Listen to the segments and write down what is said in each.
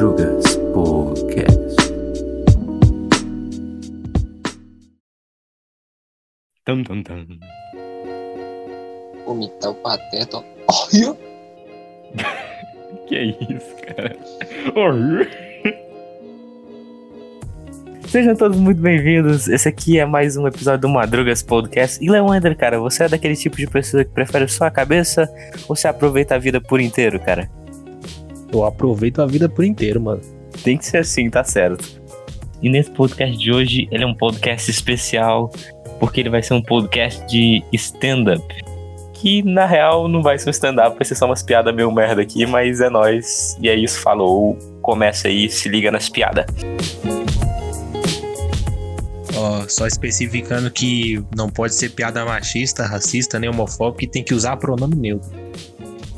Madrugas Podcast. Tum, tum, tum. Vomitar o pateta. Olha! Que isso, cara? Oi. Sejam todos muito bem-vindos. Esse aqui é mais um episódio do Madrugas Podcast. E Leander, cara, você é daquele tipo de pessoa que prefere só a cabeça ou você aproveita a vida por inteiro, cara? Eu aproveito a vida por inteiro, mano. Tem que ser assim, tá certo. E nesse podcast de hoje, ele é um podcast especial, porque ele vai ser um podcast de stand-up. Que na real não vai ser um stand-up, vai ser só umas piadas meio merda aqui, mas é nóis. E é isso, falou. Começa aí, se liga nas piadas. Ó, só especificando que não pode ser piada machista, racista, nem homofóbica e tem que usar pronome neutro.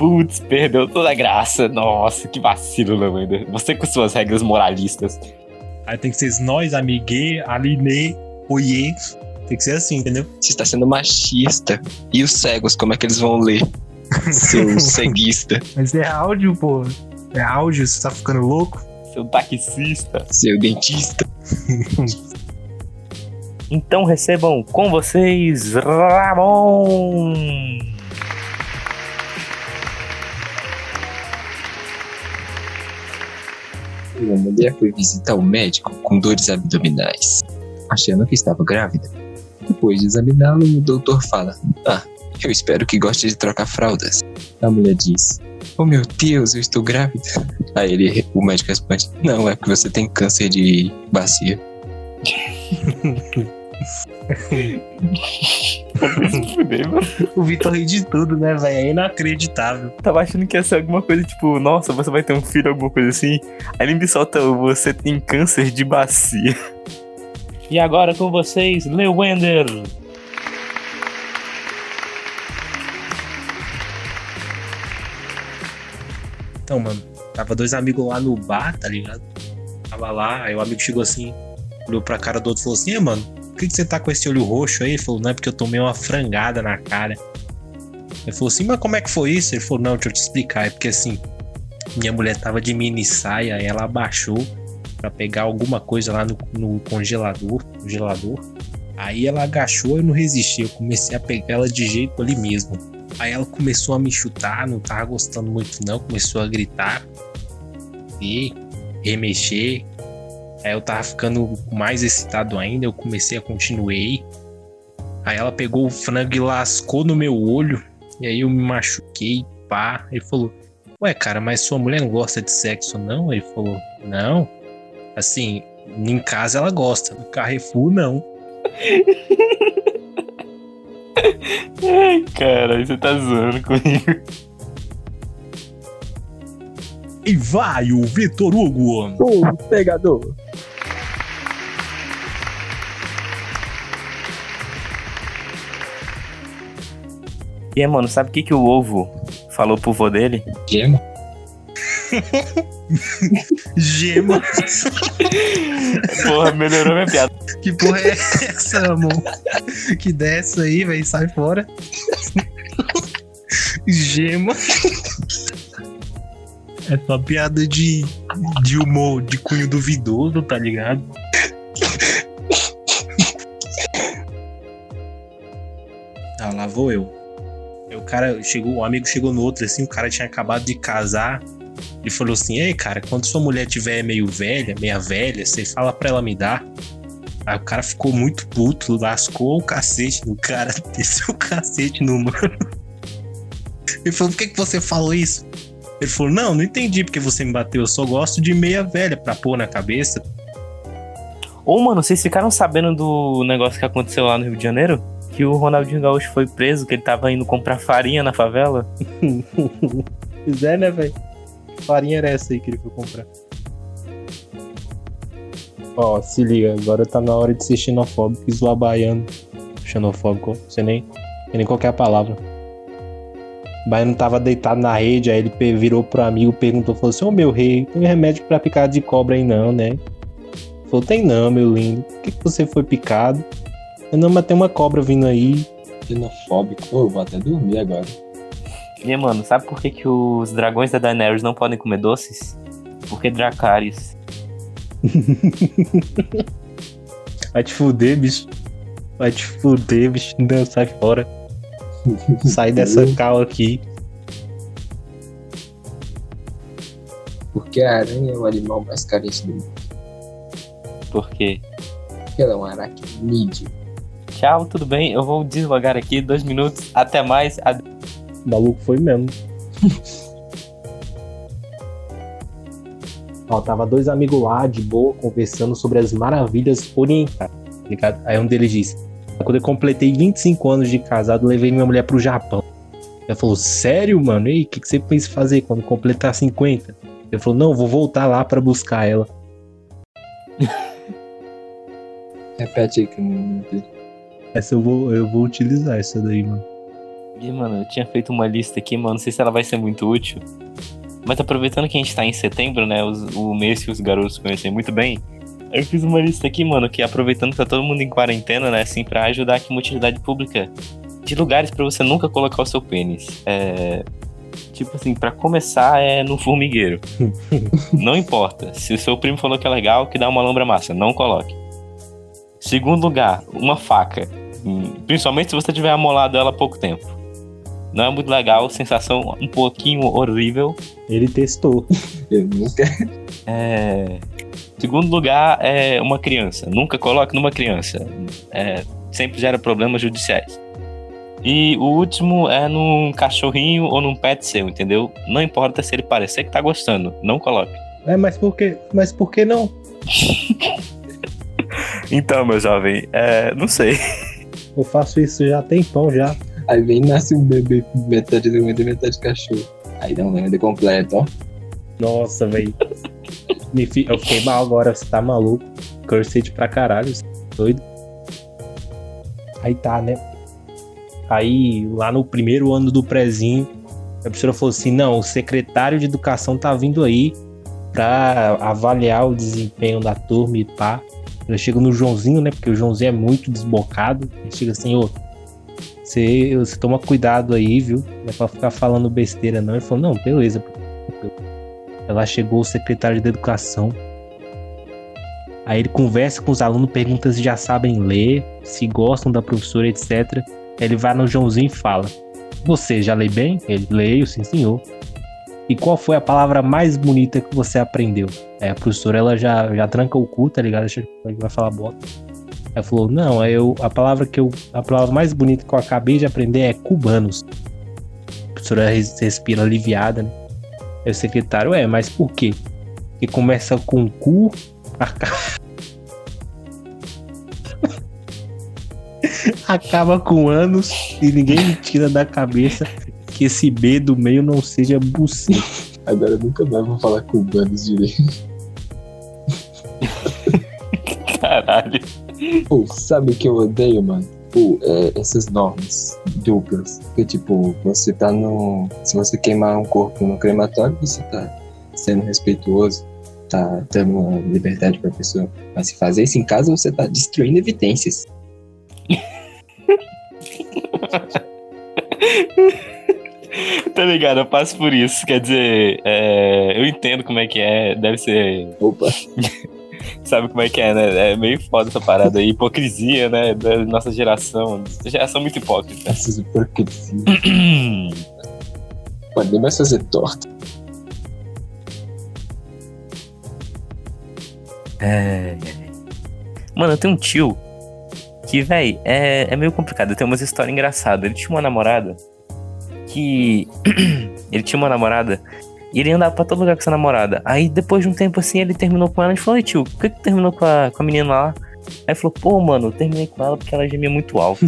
Putz, perdeu toda a graça. Nossa, que vacilo, Leander. Você com suas regras moralistas. Aí tem que ser nós, amiguê, aline, oiê. Tem que ser assim, entendeu? Você está sendo machista. E os cegos, como é que eles vão ler? Seu ceguista. Mas é áudio, pô. É áudio, você tá ficando louco? Seu taxista. Seu dentista. Então recebam com vocês Ramon. Uma mulher foi visitar o médico com dores abdominais, achando que estava grávida. Depois de examiná-lo, o doutor fala: Ah, eu espero que goste de trocar fraldas. A mulher diz: Oh meu Deus, eu estou grávida. Aí ele, o médico responde: Não, é porque você tem câncer de bacia. O Vitor ri de tudo, né, velho? É inacreditável. Tava achando que ia ser alguma coisa tipo, nossa, você vai ter um filho, alguma coisa assim. Aí ele me solta, você tem câncer de bacia. E agora com vocês, Lewender. Então, mano, tava dois amigos lá no bar, tá ligado? Tava lá, aí o amigo chegou assim, olhou pra cara do outro e falou assim: "É, mano, que, que você tá com esse olho roxo aí? Ele falou: Não, é porque eu tomei uma frangada na cara. Ele falou assim: Mas como é que foi isso? Ele falou: Não, deixa eu te explicar. É porque assim, minha mulher tava de mini saia, ela abaixou pra pegar alguma coisa lá no, no congelador, congelador. Aí ela agachou eu não resisti. Eu comecei a pegar ela de jeito ali mesmo. Aí ela começou a me chutar, não tava gostando muito não, começou a gritar e remexer. Aí eu tava ficando mais excitado ainda, eu comecei a continuei. Aí ela pegou o frango e lascou no meu olho. E aí eu me machuquei, pá. Ele falou: Ué, cara, mas sua mulher não gosta de sexo, não? Ele falou: Não. Assim, em casa ela gosta, no Carrefour não. Ai, cara, você tá zoando comigo. E vai o Vitor Hugo. O pegador. E aí, mano, sabe o que, que o ovo falou pro vô dele? Gema? Gema. Porra, melhorou minha piada. Que porra é essa, amor? Que dessa aí, velho, sai fora. Gema. É só piada de, de humor, de cunho duvidoso, tá ligado? Ah, lá vou eu. O cara chegou, um amigo chegou no outro assim, o cara tinha acabado de casar. Ele falou assim: Ei, cara, quando sua mulher tiver meio velha, meia velha, você fala pra ela me dar. Aí o cara ficou muito puto, lascou o cacete no cara, desceu o cacete no mano. Ele falou: Por que, que você falou isso? Ele falou: Não, não entendi porque você me bateu. Eu só gosto de meia velha pra pôr na cabeça. Ô, mano, vocês ficaram sabendo do negócio que aconteceu lá no Rio de Janeiro? Que o Ronaldinho Gaúcho foi preso, que ele tava indo comprar farinha na favela? Pois é, né, velho? Farinha era essa aí que ele foi comprar. Ó, se liga, agora tá na hora de ser xenofóbico e zoar baiano. Xenofóbico, você nem, nem qual que é palavra. O baiano tava deitado na rede, aí ele virou pro amigo, perguntou, falou assim, ô meu rei, tem remédio pra picada de cobra aí não, né? Falou, tem não, meu lindo. Por que, que você foi picado? Eu não, mas tem uma cobra vindo aí. Xenofóbico. Ô, eu vou até dormir agora. E, mano, sabe por que, que os dragões da Daenerys não podem comer doces? Porque Dracarys. Vai te fuder, bicho. Vai te fuder, bicho. Não, sai fora. Sai dessa cal aqui. Porque a aranha é o animal mais carente do mundo. Por quê? Porque ela é um aracnídeo. Tchau, tudo bem? Eu vou deslogar aqui dois minutos. Até mais. Ade- O maluco foi mesmo. Ó, tava dois amigos lá, de boa, conversando sobre as maravilhas orientais, tá ligado? Aí um deles disse, quando eu completei 25 anos de casado, levei minha mulher pro Japão. Ela falou, sério, mano? E o que, que você pensa fazer quando completar 50? Ele falou, não, vou voltar lá pra buscar ela. Repete aí que eu não entendi. Essa eu vou, eu vou utilizar, essa daí, mano. E, mano, eu tinha feito uma lista aqui, mano. Não sei se ela vai ser muito útil. Mas aproveitando que a gente tá em setembro, né? os- o mês que os garotos conhecem muito bem. Eu fiz uma lista aqui, mano, que aproveitando que tá todo mundo em quarentena, né? Assim, pra ajudar aqui uma utilidade pública de lugares pra você nunca colocar o seu pênis. É. Tipo assim, pra começar é no formigueiro. não importa. Se o seu primo falou que é legal, que dá uma lombra massa, não coloque. Segundo lugar, uma faca. Hum, Principalmente se você tiver amolado ela há pouco tempo. Não é muito legal, sensação um pouquinho horrível. Ele testou. Eu nunca. É, Segundo lugar, é uma criança. Nunca coloque numa criança. É, sempre gera problemas judiciais. E o último é num cachorrinho ou num pet seu, entendeu? Não importa se ele parecer que tá gostando, não coloque. É, mas por que, mas por que não? Então, meu jovem, é, não sei. Eu faço isso já tem tempão já. Aí vem nasce um bebê com metade do e metade cachorro. Aí dá um lenda completo, ó. Nossa, velho. Fi- Eu fiquei mal agora, você tá maluco. Cursed pra caralho, você tá doido. Aí tá, né? Aí, lá no primeiro ano do prezinho, a professora falou assim: não, o secretário de educação tá vindo aí pra avaliar o desempenho da turma e pá. Eu chego no Joãozinho, né? Porque o Joãozinho é muito desbocado. Ele chega assim, ô, você, você toma cuidado aí, viu? Não é pra ficar falando besteira, não. Ele falou, não, beleza. Ela chegou o secretário de educação. Aí ele conversa com os alunos, pergunta se já sabem ler, se gostam da professora, etc. Aí ele vai no Joãozinho e fala: Você já lê bem? Ele leio, sim, senhor. E qual foi a palavra mais bonita que você aprendeu? Aí a professora ela já, já tranca o cu, tá ligado? Acha que vai falar bota. Ela falou: Não, aí eu, a palavra que eu. A palavra mais bonita que eu acabei de aprender é cubanos. A professora res- respira aliviada, né? Aí o secretário, é, mas por quê? Que começa com cu, aca- acaba com anos e ninguém me tira da cabeça que esse B do meio não seja buceta. Agora eu nunca mais vou falar cubanos direito. Caralho. Pô, sabe o que eu odeio, mano? Pô, é, essas normas duplas. Porque, tipo, você tá no. Se você queimar um corpo no crematório, você tá sendo respeituoso, tá dando uma liberdade pra pessoa. Mas se fazer isso em casa, você tá destruindo evidências. Ligado? Eu passo por isso. Quer dizer, é, eu entendo como é que é. Deve ser. Opa, Sabe como é que é, né? É meio foda essa parada aí. Hipocrisia, né? Da nossa geração. Geração muito hipócrita. essas hipocrisias. Pode nem mais fazer torta. É. Mano, eu tenho um tio que, véi, é, é meio complicado. Tem umas histórias engraçadas. Ele tinha uma namorada que. ele tinha uma namorada e ele andava pra todo lugar com essa namorada. Aí depois de um tempo assim, ele terminou com ela e falou: Ei, tio, por que, que terminou com a, com a menina lá? Aí falou, pô, mano, eu terminei com ela porque ela gemia muito alto.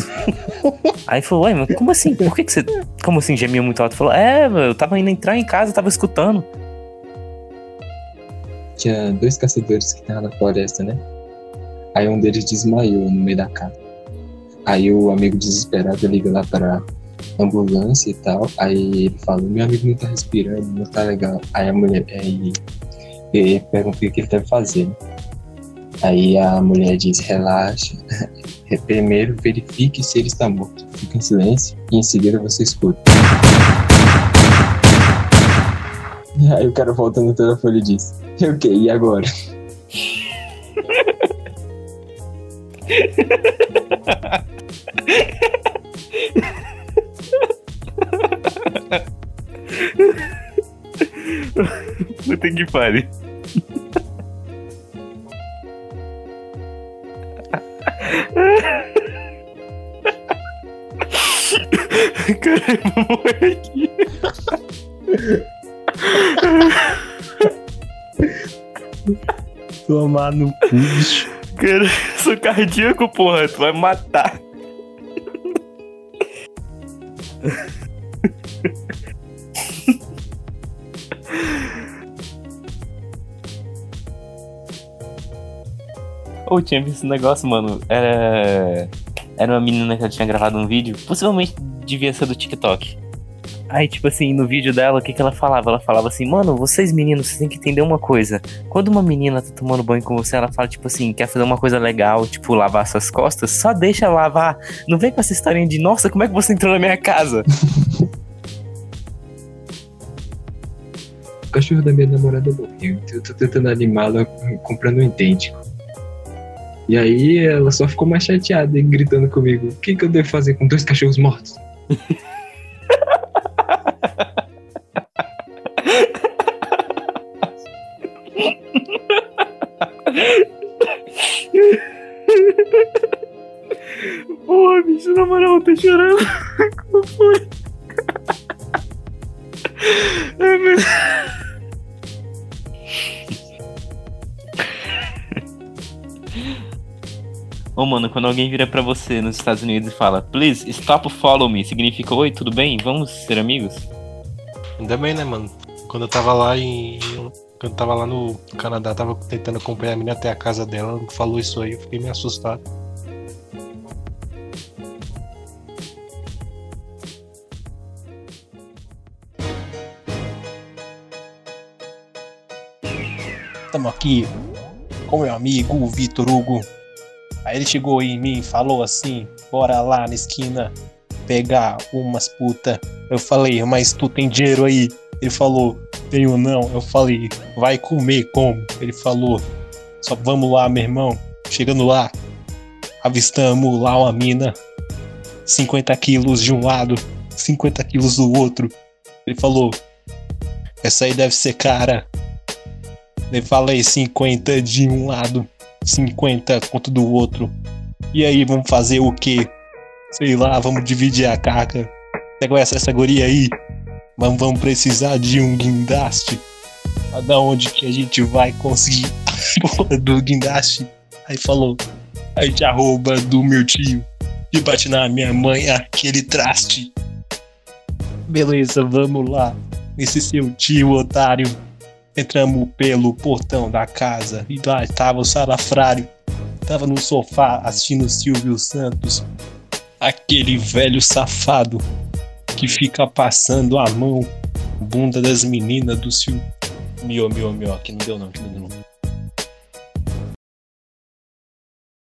Aí falou, ué, mas como assim? Por que, que você. Como assim gemia muito alto? Falou, é, eu tava indo entrar em casa, tava escutando. Tinha dois caçadores que estavam na floresta, né? Aí um deles desmaiou no meio da casa. Aí o amigo desesperado liga lá pra ambulância e tal. Aí ele fala, meu amigo não tá respirando, não tá legal. Aí a mulher, aí ele pergunta o que ele deve fazer. Aí a mulher diz, relaxa. Primeiro verifique se ele está morto. Fica em silêncio e em seguida você escuta. Aí o cara volta no telefone e diz: "E o que? E agora? Puta que pariu. Caralho, eu vou morrer aqui. Tomar no cu, bicho. Cara, eu sou cardíaco, porra. Tu vai matar. Ou tinha visto esse negócio, mano. Era. Era uma menina que ela tinha gravado um vídeo. Possivelmente devia ser do TikTok. Aí, tipo assim, no vídeo dela, o que, que ela falava? Ela falava assim, mano, vocês meninos, vocês têm que entender uma coisa. Quando uma menina tá tomando banho com você, ela fala, tipo assim, quer fazer uma coisa legal, tipo, lavar suas costas, só deixa lavar. Não vem com essa historinha de, nossa, como é que você entrou na minha casa? cachorro da minha namorada morreu, então eu tô tentando animá-la comprando um idêntico. E aí ela só ficou mais chateada e gritando comigo: O que, que eu devo fazer com dois cachorros mortos? Porra, bicho, na moral, tá chorando. Mano, quando alguém vira pra você nos Estados Unidos e fala, please, stop follow me, significa, oi, tudo bem? Vamos ser amigos? Ainda bem, né, mano? Quando eu tava lá em. Quando eu tava lá no Canadá, tava tentando acompanhar a menina até a casa dela, ela falou isso aí, eu fiquei meio assustado. Tamo aqui com meu amigo Vitor Hugo. Aí ele chegou em mim e falou assim: bora lá na esquina pegar umas puta. Eu falei, mas tu tem dinheiro aí? Ele falou, tenho não. Eu falei, vai comer como? Ele falou, só vamos lá, meu irmão. Chegando lá, avistamos lá uma mina, 50 quilos de um lado, 50 quilos do outro. Ele falou, essa aí deve ser cara. Eu falei 50 de um lado, 50 quanto do outro. E aí, vamos fazer o quê? Sei lá, vamos dividir a carga. Você conhece essa guria aí? Vamos, vamos precisar de um guindaste. Mas Da onde que a gente vai conseguir a porra do guindaste? Aí falou, a gente arroba do meu tio e bate na minha mãe aquele traste. Beleza, vamos lá. Esse seu tio otário. Entramos pelo portão da casa e lá estava o salafrário. Tava no sofá assistindo Silvio Santos. Aquele velho safado que fica passando a mão bunda das meninas do Silvio. Miô, miô, miô, aqui não deu não, aqui não